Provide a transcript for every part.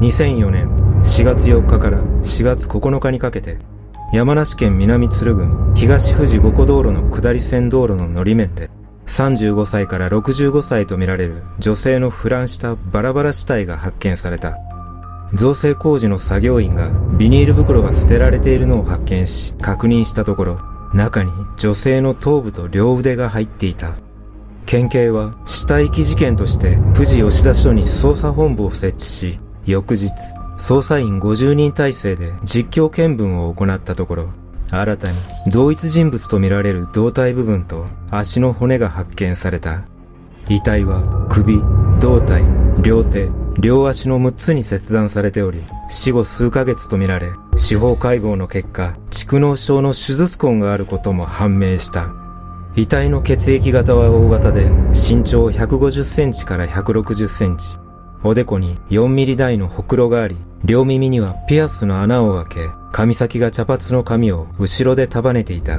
2004年4月4日から4月9日にかけて山梨県南鶴郡東富士五湖道路の下り線道路の乗り面で35歳から65歳とみられる女性の腐乱したバラバラ死体が発見された。造成工事の作業員がビニール袋が捨てられているのを発見し確認したところ中に女性の頭部と両腕が入っていた。県警は死体遺棄事件として富士吉田署に捜査本部を設置し翌日捜査員50人体制で実況見分を行ったところ新たに同一人物とみられる胴体部分と足の骨が発見された。遺体は首、胴体、両手、両足の6つに切断されており、死後数ヶ月とみられ、司法解剖の結果、蓄膿症の手術痕があることも判明した。遺体の血液型は大型で、身長150センチから160センチ。おでこに4ミリ台のほくろがあり、両耳にはピアスの穴を開け、髪先が茶髪の髪を後ろで束ねていた。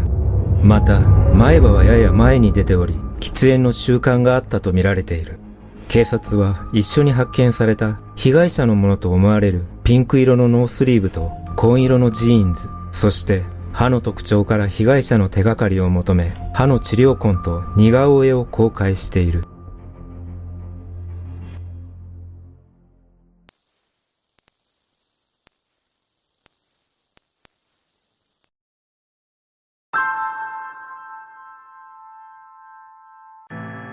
また、前歯はやや前に出ており、喫煙の習慣があったとみられている。警察は一緒に発見された被害者のものと思われるピンク色のノースリーブと紺色のジーンズ、そして歯の特徴から被害者の手がかりを求め、歯の治療痕と似顔絵を公開している。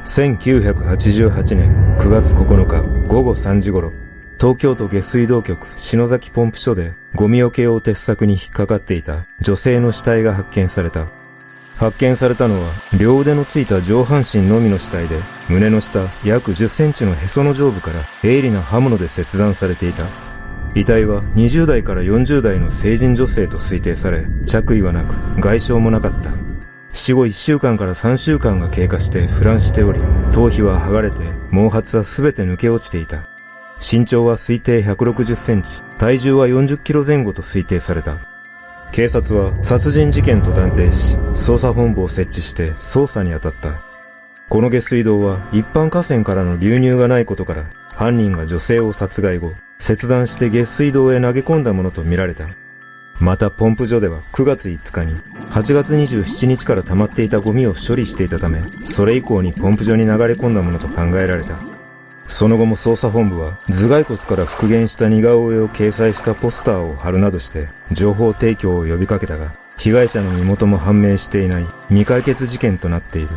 1988年9月9日午後3時頃、東京都下水道局篠崎ポンプ所でゴミ桶用鉄柵に引っかかっていた女性の死体が発見された。発見されたのは両腕のついた上半身のみの死体で胸の下約10センチのへその上部から鋭利な刃物で切断されていた。遺体は20代から40代の成人女性と推定され着衣はなく外傷もなかった。死後1週間から3週間が経過して腐乱しており、頭皮は剥がれて、毛髪は全て抜け落ちていた。身長は推定160センチ、体重は40キロ前後と推定された。警察は殺人事件と断定し、捜査本部を設置して捜査に当たった。この下水道は一般河川からの流入がないことから、犯人が女性を殺害後、切断して下水道へ投げ込んだものとみられた。またポンプ所では9月5日に8月27日から溜まっていたゴミを処理していたため、それ以降にポンプ所に流れ込んだものと考えられた。その後も捜査本部は頭蓋骨から復元した似顔絵を掲載したポスターを貼るなどして情報提供を呼びかけたが、被害者の身元も判明していない未解決事件となっている。